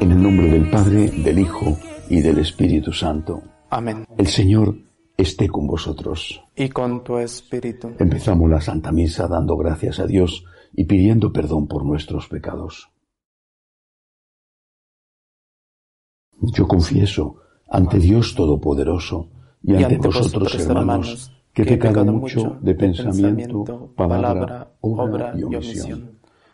En el nombre del Padre, del Hijo y del Espíritu Santo. Amén. El Señor esté con vosotros. Y con tu espíritu. Empezamos la Santa Misa dando gracias a Dios y pidiendo perdón por nuestros pecados. Yo confieso ante Dios Todopoderoso y ante, vosotros, hermanos, que he pecado mucho de pensamiento, palabra, obra y omisión.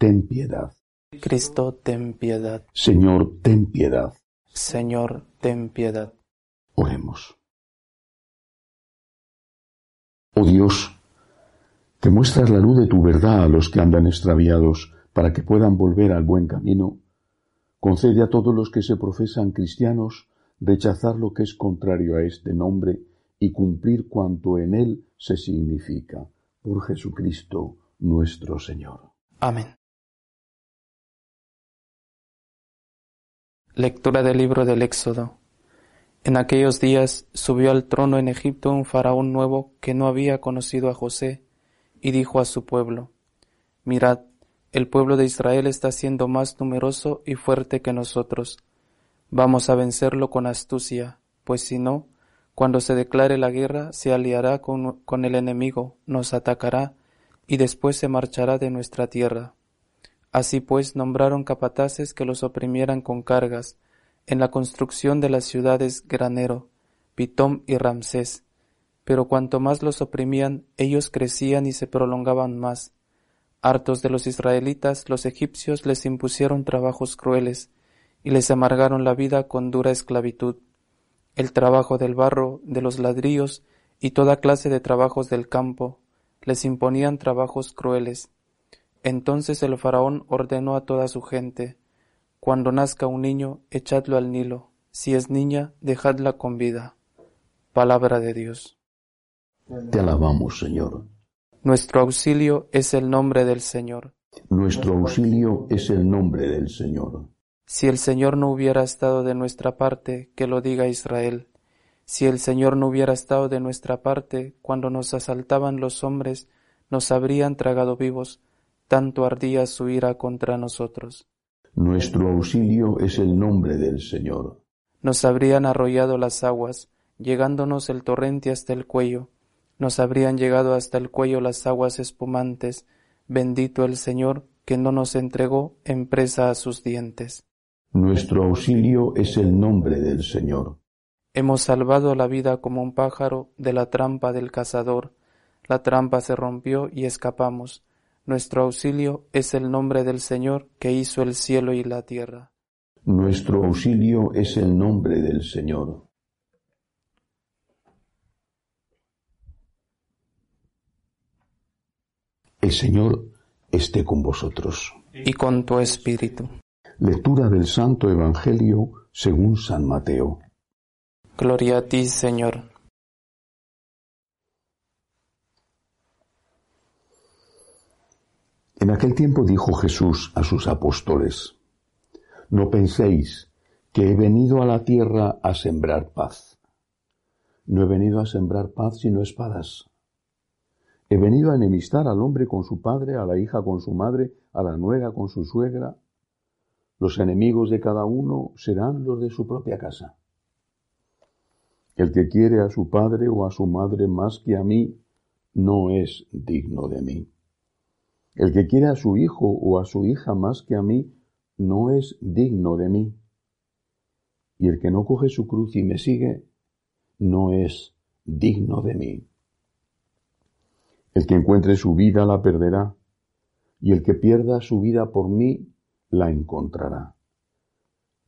ten piedad. Cristo, ten piedad. Señor, ten piedad. Señor, ten piedad. Oremos. Oh Dios, que muestras la luz de tu verdad a los que andan extraviados para que puedan volver al buen camino, concede a todos los que se profesan cristianos rechazar lo que es contrario a este nombre y cumplir cuanto en él se significa. Por Jesucristo nuestro Señor. Amén. Lectura del libro del Éxodo. En aquellos días subió al trono en Egipto un faraón nuevo que no había conocido a José, y dijo a su pueblo, Mirad, el pueblo de Israel está siendo más numeroso y fuerte que nosotros Vamos a vencerlo con astucia, pues si no, cuando se declare la guerra, se aliará con, con, el enemigo, nos atacará, y después se marchará de nuestra tierra. Así pues nombraron capataces que los oprimieran con cargas, en la construcción de las ciudades Granero, Pitón y Ramsés. Pero cuanto más los oprimían, ellos crecían y se prolongaban más. Hartos de los israelitas, los egipcios les impusieron trabajos crueles, y les amargaron la vida con dura esclavitud, el trabajo del barro, de los ladrillos y toda clase de trabajos del campo, les imponían trabajos crueles. Entonces el faraón ordenó a toda su gente, Cuando nazca un niño, echadlo al Nilo, si es niña, dejadla con vida. Palabra de Dios. Te alabamos, Señor. Nuestro auxilio es el nombre del Señor. Nuestro auxilio es el nombre del Señor. Si el Señor no hubiera estado de nuestra parte, que lo diga Israel. Si el Señor no hubiera estado de nuestra parte, cuando nos asaltaban los hombres, nos habrían tragado vivos, tanto ardía su ira contra nosotros. Nuestro auxilio es el nombre del Señor. Nos habrían arrollado las aguas, llegándonos el torrente hasta el cuello, nos habrían llegado hasta el cuello las aguas espumantes, bendito el Señor, que no nos entregó en presa a sus dientes. Nuestro auxilio es el nombre del Señor. Hemos salvado la vida como un pájaro de la trampa del cazador. La trampa se rompió y escapamos. Nuestro auxilio es el nombre del Señor que hizo el cielo y la tierra. Nuestro auxilio es el nombre del Señor. El Señor esté con vosotros. Y con tu espíritu. Lectura del Santo Evangelio según San Mateo. Gloria a ti, Señor. En aquel tiempo dijo Jesús a sus apóstoles, No penséis que he venido a la tierra a sembrar paz. No he venido a sembrar paz sino espadas. He venido a enemistar al hombre con su padre, a la hija con su madre, a la nuera con su suegra, los enemigos de cada uno serán los de su propia casa. El que quiere a su padre o a su madre más que a mí, no es digno de mí. El que quiere a su hijo o a su hija más que a mí, no es digno de mí. Y el que no coge su cruz y me sigue, no es digno de mí. El que encuentre su vida la perderá, y el que pierda su vida por mí la encontrará.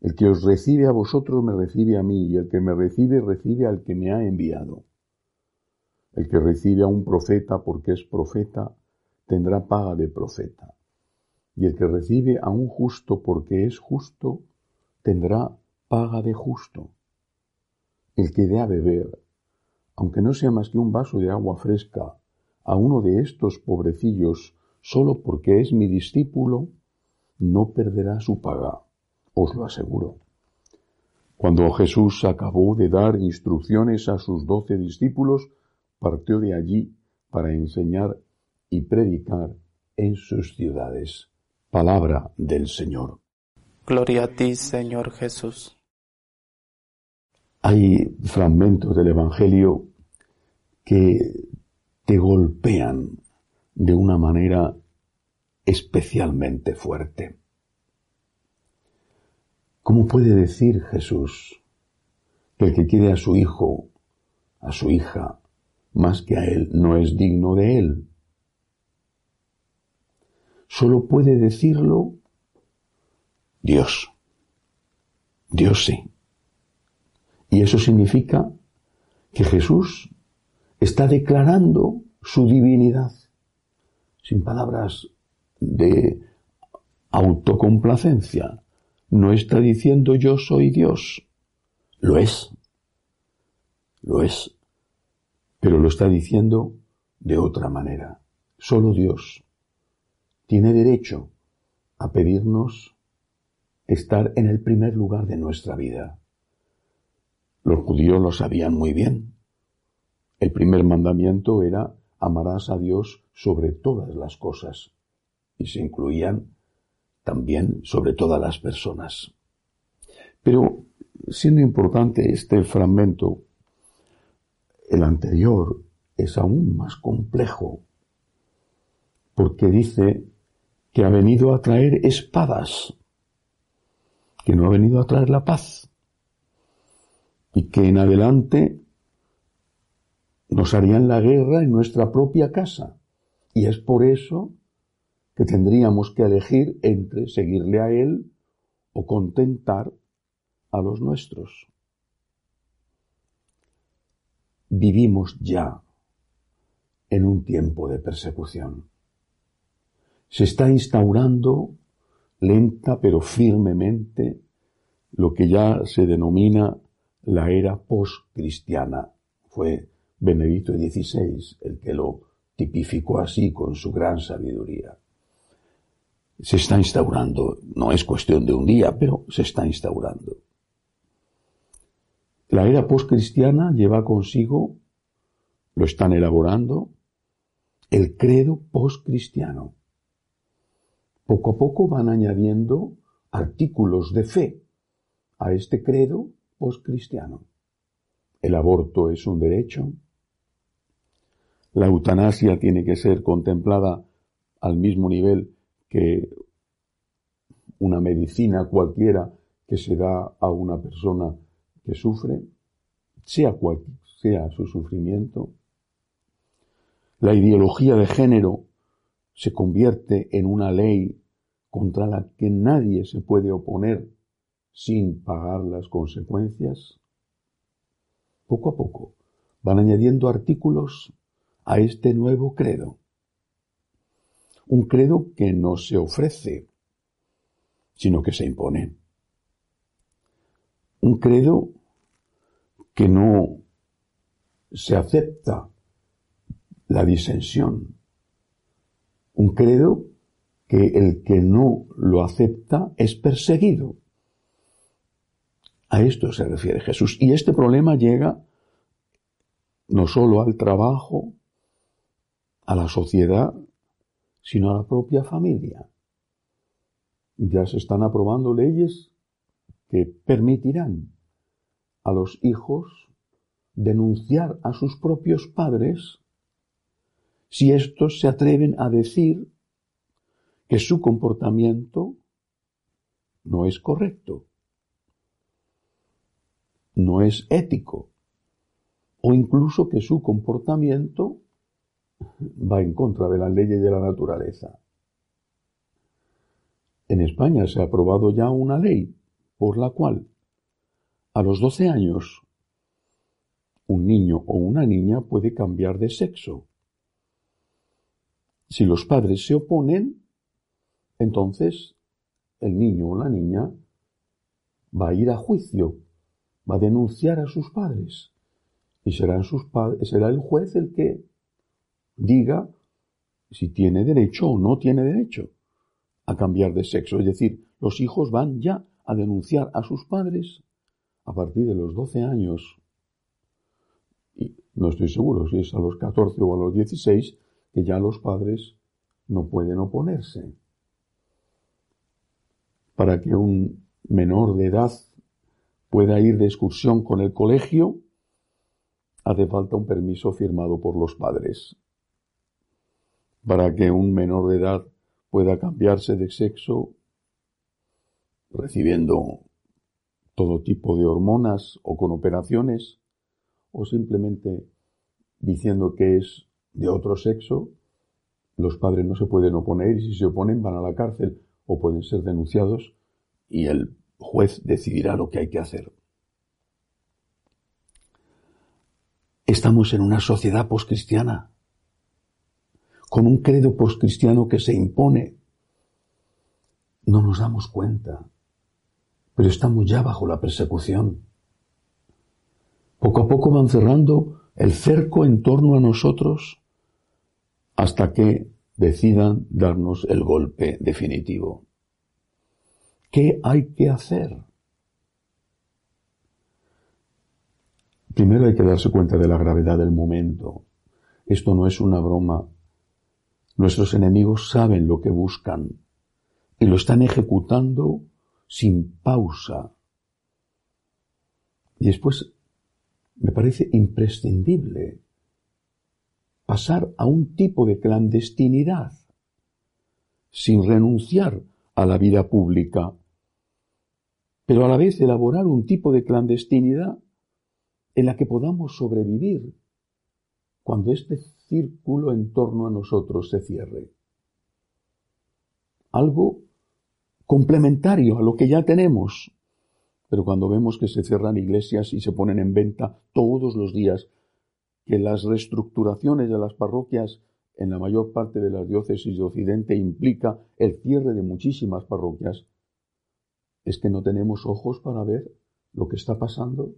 El que os recibe a vosotros me recibe a mí, y el que me recibe recibe al que me ha enviado. El que recibe a un profeta porque es profeta, tendrá paga de profeta. Y el que recibe a un justo porque es justo, tendrá paga de justo. El que dé a beber, aunque no sea más que un vaso de agua fresca, a uno de estos pobrecillos solo porque es mi discípulo, no perderá su paga os lo aseguro. Cuando Jesús acabó de dar instrucciones a sus doce discípulos, partió de allí para enseñar y predicar en sus ciudades. Palabra del Señor. Gloria a ti, Señor Jesús. Hay fragmentos del Evangelio que te golpean de una manera especialmente fuerte. ¿Cómo puede decir Jesús que el que quiere a su hijo, a su hija, más que a él, no es digno de él? Solo puede decirlo Dios. Dios sí. Y eso significa que Jesús está declarando su divinidad, sin palabras de autocomplacencia, no está diciendo yo soy Dios. Lo es. Lo es. Pero lo está diciendo de otra manera. Solo Dios tiene derecho a pedirnos estar en el primer lugar de nuestra vida. Los judíos lo sabían muy bien. El primer mandamiento era amarás a Dios sobre todas las cosas y se incluían también sobre todas las personas. Pero siendo importante este fragmento, el anterior es aún más complejo, porque dice que ha venido a traer espadas, que no ha venido a traer la paz, y que en adelante nos harían la guerra en nuestra propia casa. Y es por eso que tendríamos que elegir entre seguirle a Él o contentar a los nuestros. Vivimos ya en un tiempo de persecución. Se está instaurando lenta pero firmemente lo que ya se denomina la era post-cristiana. Fue Benedicto XVI el que lo tipificó así con su gran sabiduría se está instaurando. No es cuestión de un día, pero se está instaurando. La era postcristiana lleva consigo, lo están elaborando, el credo postcristiano. Poco a poco van añadiendo artículos de fe a este credo postcristiano. El aborto es un derecho. La eutanasia tiene que ser contemplada al mismo nivel que una medicina cualquiera que se da a una persona que sufre, sea cual sea su sufrimiento, la ideología de género se convierte en una ley contra la que nadie se puede oponer sin pagar las consecuencias. Poco a poco van añadiendo artículos a este nuevo credo. Un credo que no se ofrece, sino que se impone. Un credo que no se acepta la disensión. Un credo que el que no lo acepta es perseguido. A esto se refiere Jesús. Y este problema llega no solo al trabajo, a la sociedad, sino a la propia familia. Ya se están aprobando leyes que permitirán a los hijos denunciar a sus propios padres si estos se atreven a decir que su comportamiento no es correcto, no es ético, o incluso que su comportamiento va en contra de las leyes de la naturaleza. En España se ha aprobado ya una ley por la cual a los 12 años un niño o una niña puede cambiar de sexo. Si los padres se oponen, entonces el niño o la niña va a ir a juicio, va a denunciar a sus padres y sus será el juez el que diga si tiene derecho o no tiene derecho a cambiar de sexo. Es decir, los hijos van ya a denunciar a sus padres a partir de los 12 años. Y no estoy seguro si es a los 14 o a los 16 que ya los padres no pueden oponerse. Para que un menor de edad pueda ir de excursión con el colegio, hace falta un permiso firmado por los padres. Para que un menor de edad pueda cambiarse de sexo recibiendo todo tipo de hormonas o con operaciones o simplemente diciendo que es de otro sexo, los padres no se pueden oponer y si se oponen van a la cárcel o pueden ser denunciados y el juez decidirá lo que hay que hacer. Estamos en una sociedad poscristiana, con un credo poscristiano que se impone. No nos damos cuenta, pero estamos ya bajo la persecución. Poco a poco van cerrando el cerco en torno a nosotros hasta que decidan darnos el golpe definitivo. ¿Qué hay que hacer? Primero hay que darse cuenta de la gravedad del momento. Esto no es una broma. Nuestros enemigos saben lo que buscan y lo están ejecutando sin pausa. Y después me parece imprescindible pasar a un tipo de clandestinidad sin renunciar a la vida pública, pero a la vez elaborar un tipo de clandestinidad en la que podamos sobrevivir cuando este círculo en torno a nosotros se cierre. Algo complementario a lo que ya tenemos. Pero cuando vemos que se cierran iglesias y se ponen en venta todos los días, que las reestructuraciones de las parroquias en la mayor parte de las diócesis de Occidente implica el cierre de muchísimas parroquias, es que no tenemos ojos para ver lo que está pasando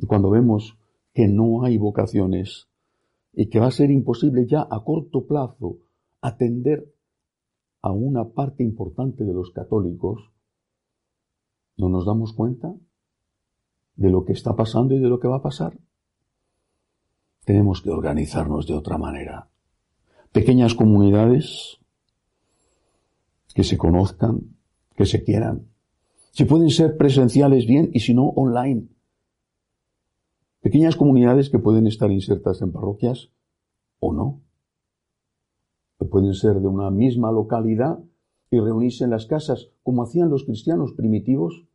y cuando vemos que no hay vocaciones y que va a ser imposible ya a corto plazo atender a una parte importante de los católicos, ¿no nos damos cuenta de lo que está pasando y de lo que va a pasar? Tenemos que organizarnos de otra manera. Pequeñas comunidades que se conozcan, que se quieran. Si pueden ser presenciales bien y si no online. Pequeñas comunidades que pueden estar insertas en parroquias o no. Que pueden ser de una misma localidad y reunirse en las casas como hacían los cristianos primitivos.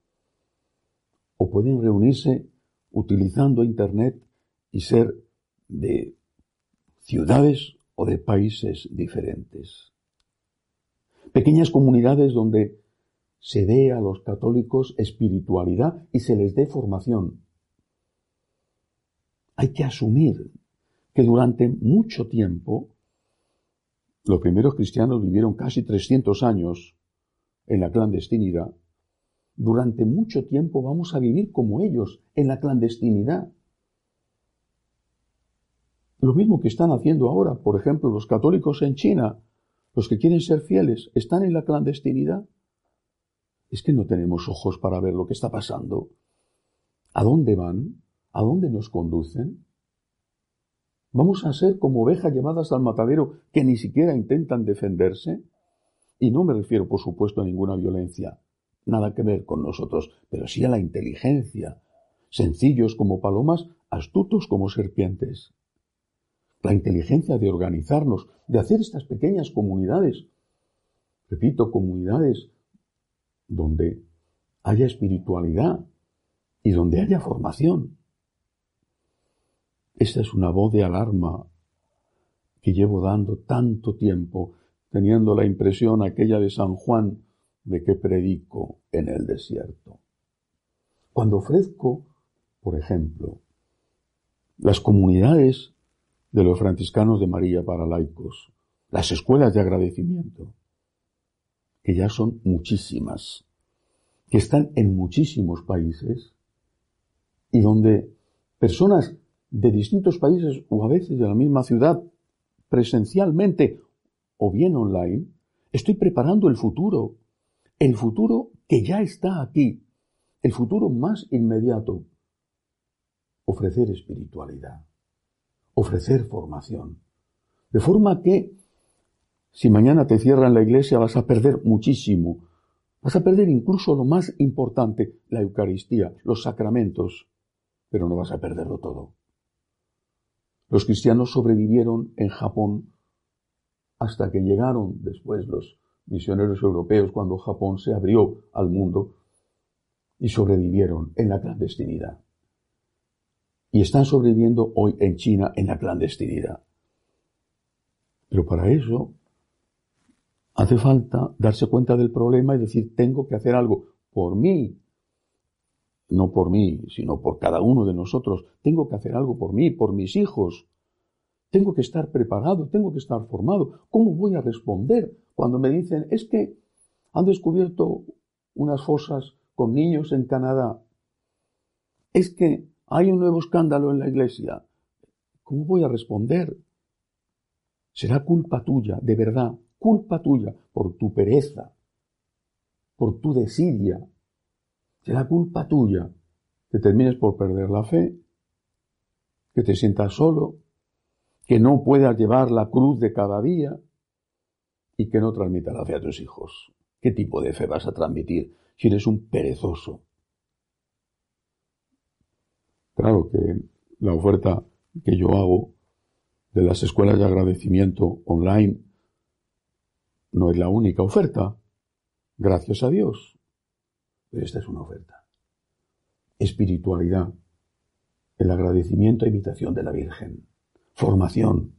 O pueden reunirse utilizando Internet y ser de ciudades o de países diferentes. Pequeñas comunidades donde se dé a los católicos espiritualidad y se les dé formación hay que asumir que durante mucho tiempo los primeros cristianos vivieron casi 300 años en la clandestinidad. Durante mucho tiempo vamos a vivir como ellos, en la clandestinidad. Lo mismo que están haciendo ahora, por ejemplo, los católicos en China, los que quieren ser fieles, están en la clandestinidad. Es que no tenemos ojos para ver lo que está pasando. ¿A dónde van? ¿A dónde nos conducen? ¿Vamos a ser como ovejas llevadas al matadero que ni siquiera intentan defenderse? Y no me refiero, por supuesto, a ninguna violencia, nada que ver con nosotros, pero sí a la inteligencia, sencillos como palomas, astutos como serpientes. La inteligencia de organizarnos, de hacer estas pequeñas comunidades. Repito, comunidades donde haya espiritualidad y donde haya formación. Esta es una voz de alarma que llevo dando tanto tiempo, teniendo la impresión aquella de San Juan de que predico en el desierto. Cuando ofrezco, por ejemplo, las comunidades de los franciscanos de María para laicos, las escuelas de agradecimiento, que ya son muchísimas, que están en muchísimos países y donde personas de distintos países o a veces de la misma ciudad, presencialmente o bien online, estoy preparando el futuro, el futuro que ya está aquí, el futuro más inmediato, ofrecer espiritualidad, ofrecer formación, de forma que si mañana te cierran la iglesia vas a perder muchísimo, vas a perder incluso lo más importante, la Eucaristía, los sacramentos, pero no vas a perderlo todo. Los cristianos sobrevivieron en Japón hasta que llegaron después los misioneros europeos cuando Japón se abrió al mundo y sobrevivieron en la clandestinidad. Y están sobreviviendo hoy en China en la clandestinidad. Pero para eso hace falta darse cuenta del problema y decir, tengo que hacer algo por mí, no por mí, sino por cada uno de nosotros. Tengo que hacer algo por mí, por mis hijos. Tengo que estar preparado, tengo que estar formado. ¿Cómo voy a responder cuando me dicen, es que han descubierto unas fosas con niños en Canadá? Es que hay un nuevo escándalo en la iglesia. ¿Cómo voy a responder? Será culpa tuya, de verdad, culpa tuya, por tu pereza, por tu desidia, será culpa tuya que termines por perder la fe, que te sientas solo, que no puedas llevar la cruz de cada día y que no transmitas la fe a tus hijos. ¿Qué tipo de fe vas a transmitir si eres un perezoso? Claro que la oferta que yo hago de las escuelas de agradecimiento online no es la única oferta, gracias a Dios. Pero esta es una oferta. Espiritualidad, el agradecimiento e imitación de la Virgen, formación.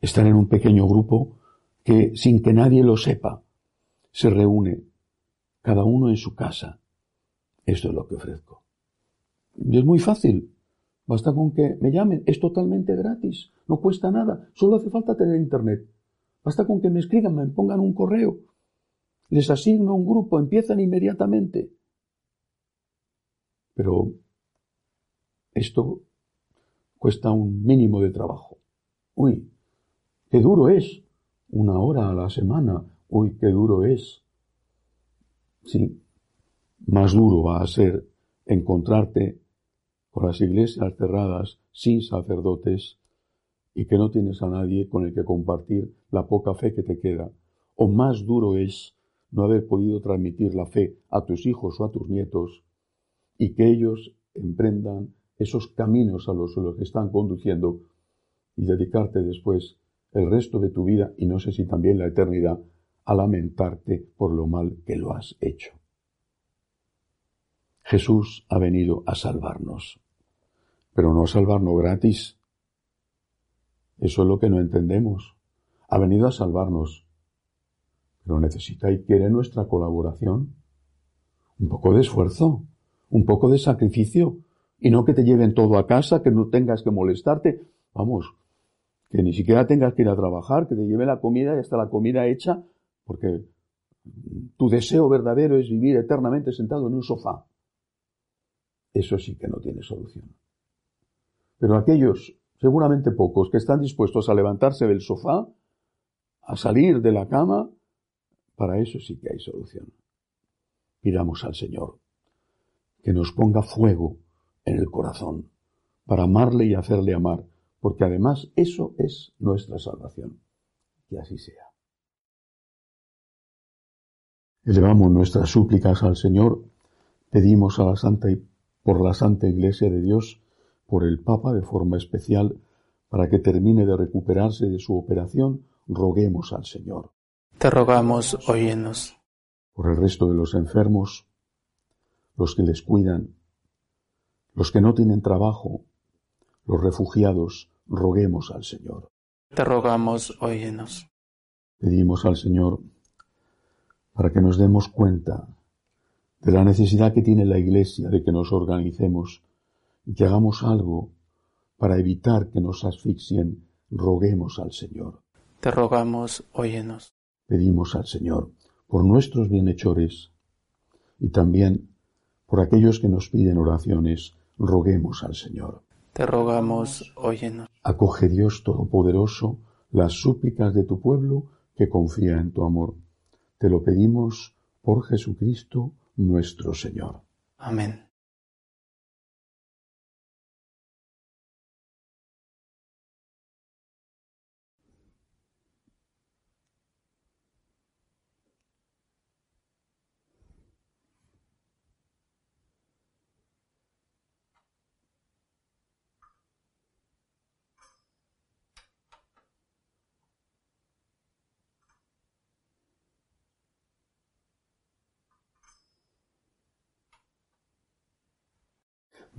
Estar en un pequeño grupo que, sin que nadie lo sepa, se reúne, cada uno en su casa. Esto es lo que ofrezco. Y es muy fácil. Basta con que me llamen. Es totalmente gratis. No cuesta nada. Solo hace falta tener internet. Basta con que me escriban, me pongan un correo les asigno un grupo, empiezan inmediatamente. Pero esto cuesta un mínimo de trabajo. Uy, qué duro es. Una hora a la semana. Uy, qué duro es. Sí, más duro va a ser encontrarte con las iglesias cerradas, sin sacerdotes, y que no tienes a nadie con el que compartir la poca fe que te queda. O más duro es no haber podido transmitir la fe a tus hijos o a tus nietos y que ellos emprendan esos caminos a los, que están conduciendo y dedicarte después el resto de tu vida y no sé si también la eternidad a lamentarte por lo mal que lo has hecho. Jesús ha venido a salvarnos, pero no a salvarnos gratis. Eso es lo que no entendemos. Ha venido a salvarnos pero necesita y quiere nuestra colaboración. Un poco de esfuerzo, un poco de sacrificio, y no que te lleven todo a casa, que no tengas que molestarte. Vamos, que ni siquiera tengas que ir a trabajar, que te lleve la comida y hasta la comida hecha, porque tu deseo verdadero es vivir eternamente sentado en un sofá. Eso sí que no tiene solución. Pero aquellos, seguramente pocos, que están dispuestos a levantarse del sofá, a salir de la cama, para eso sí que hay solución. Pidamos al Señor que nos ponga fuego en el corazón para amarle y hacerle amar, porque además eso es nuestra salvación. Que así sea. Elevamos nuestras súplicas al Señor, pedimos a la Santa y por la Santa Iglesia de Dios, por el Papa de forma especial, para que termine de recuperarse de su operación, roguemos al Señor. Te rogamos, óyenos. Por el resto de los enfermos, los que les cuidan, los que no tienen trabajo, los refugiados, roguemos al Señor. Te rogamos, óyenos. Pedimos al Señor para que nos demos cuenta de la necesidad que tiene la Iglesia de que nos organicemos y que hagamos algo para evitar que nos asfixien, roguemos al Señor. Te rogamos, óyenos. Pedimos al Señor por nuestros bienhechores y también por aquellos que nos piden oraciones, roguemos al Señor. Te rogamos, óyenos. Acoge Dios Todopoderoso las súplicas de tu pueblo que confía en tu amor. Te lo pedimos por Jesucristo nuestro Señor. Amén.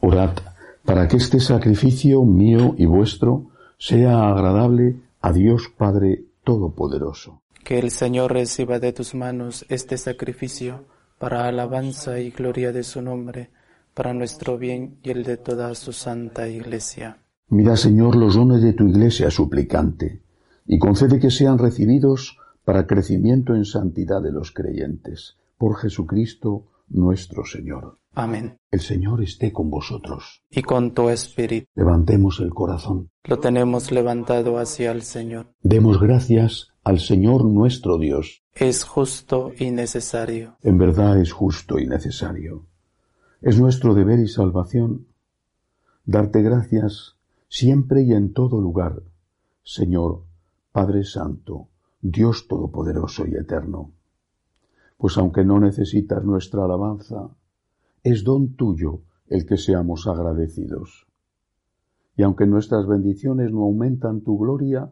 Orad para que este sacrificio mío y vuestro sea agradable a Dios Padre Todopoderoso. Que el Señor reciba de tus manos este sacrificio para alabanza y gloria de su nombre, para nuestro bien y el de toda su santa Iglesia. Mira, Señor, los dones de tu Iglesia suplicante, y concede que sean recibidos para crecimiento en santidad de los creyentes, por Jesucristo nuestro Señor. Amén. El Señor esté con vosotros. Y con tu espíritu. Levantemos el corazón. Lo tenemos levantado hacia el Señor. Demos gracias al Señor nuestro Dios. Es justo y necesario. En verdad es justo y necesario. Es nuestro deber y salvación darte gracias siempre y en todo lugar, Señor, Padre Santo, Dios Todopoderoso y Eterno. Pues aunque no necesitas nuestra alabanza, es don tuyo el que seamos agradecidos. Y aunque nuestras bendiciones no aumentan tu gloria,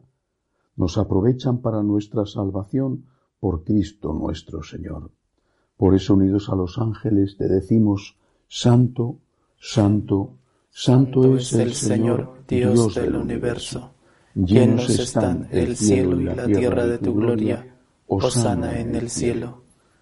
nos aprovechan para nuestra salvación por Cristo nuestro Señor. Por eso unidos a los ángeles te decimos, Santo, Santo, Santo es el Señor, Dios del universo. Llenos están el cielo y la tierra de tu gloria. Osana en el cielo.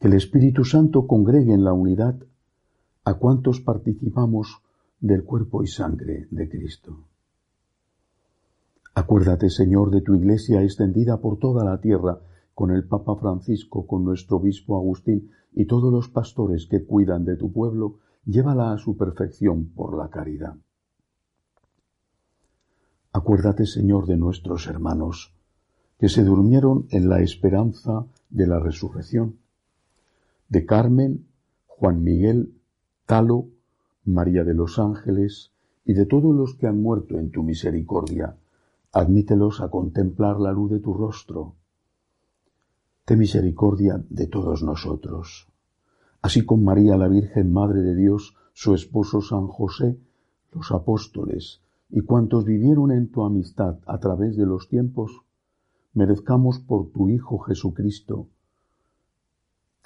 que el Espíritu Santo congregue en la unidad a cuantos participamos del cuerpo y sangre de Cristo. Acuérdate, Señor, de tu Iglesia extendida por toda la tierra, con el Papa Francisco, con nuestro obispo Agustín y todos los pastores que cuidan de tu pueblo, llévala a su perfección por la caridad. Acuérdate, Señor, de nuestros hermanos, que se durmieron en la esperanza de la resurrección, de Carmen, Juan Miguel, Talo, María de los Ángeles y de todos los que han muerto en tu misericordia, admítelos a contemplar la luz de tu rostro. Ten misericordia de todos nosotros. Así con María la Virgen Madre de Dios, su esposo San José, los apóstoles y cuantos vivieron en tu amistad a través de los tiempos, merezcamos por tu Hijo Jesucristo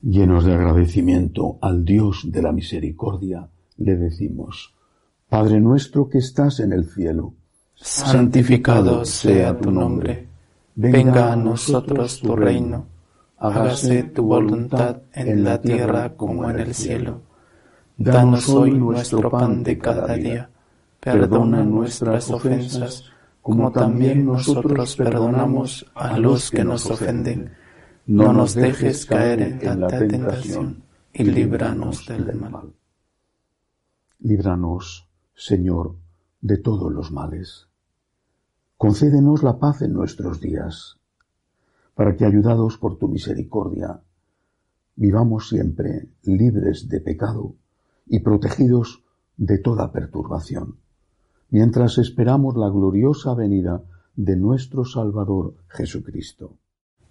Llenos de agradecimiento al Dios de la misericordia, le decimos, Padre nuestro que estás en el cielo, santificado sea tu nombre, venga a nosotros tu reino, hágase tu voluntad en la tierra como en el cielo. Danos hoy nuestro pan de cada día, perdona nuestras ofensas, como también nosotros perdonamos a los que nos ofenden no nos dejes caer en la tentación y líbranos del mal. Líbranos, Señor, de todos los males. Concédenos la paz en nuestros días, para que, ayudados por tu misericordia, vivamos siempre libres de pecado y protegidos de toda perturbación, mientras esperamos la gloriosa venida de nuestro Salvador Jesucristo.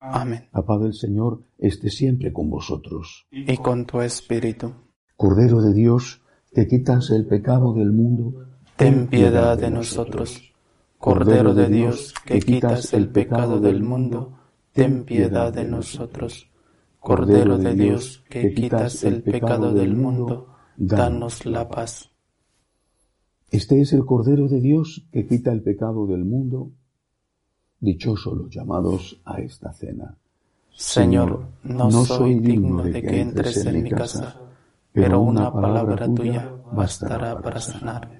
Amén. La paz del Señor esté siempre con vosotros. Y con tu espíritu. Cordero de Dios, que quitas el pecado del mundo, ten piedad de nosotros. Cordero de Dios, que quitas el pecado del mundo, ten piedad de nosotros. Cordero de Dios, que quitas el pecado del mundo, danos la paz. Este es el Cordero de Dios que quita el pecado del mundo. Dichosos los llamados a esta cena. Señor, no, soy digno de que entres en mi casa, pero una palabra tuya bastará para sanarme.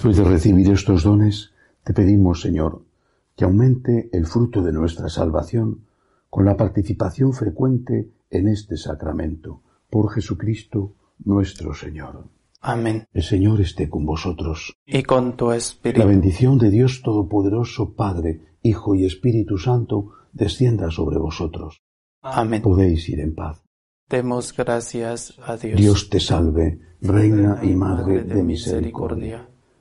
Después de recibir estos dones, te pedimos, Señor, que aumente el fruto de nuestra salvación con la participación frecuente en este sacramento, por Jesucristo nuestro Señor. Amén. El Señor esté con vosotros. Y con tu espíritu. La bendición de Dios Todopoderoso, Padre, Hijo y Espíritu Santo, descienda sobre vosotros. Amén. Podéis ir en paz. Demos gracias a Dios. Dios te salve, Reina y Madre de misericordia,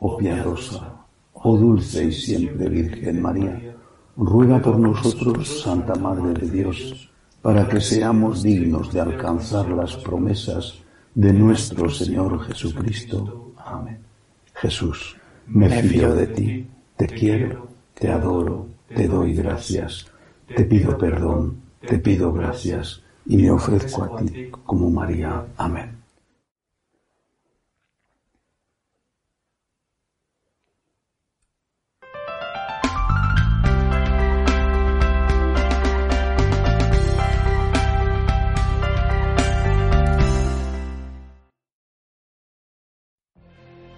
oh piadosa, oh dulce y siempre Virgen María, ruega por nosotros, Santa Madre de Dios, para que seamos dignos de alcanzar las promesas de nuestro Señor Jesucristo. Amén. Jesús, me fío de ti, te quiero, te adoro, te doy gracias, te pido perdón, te pido gracias y me ofrezco a ti como María. Amén.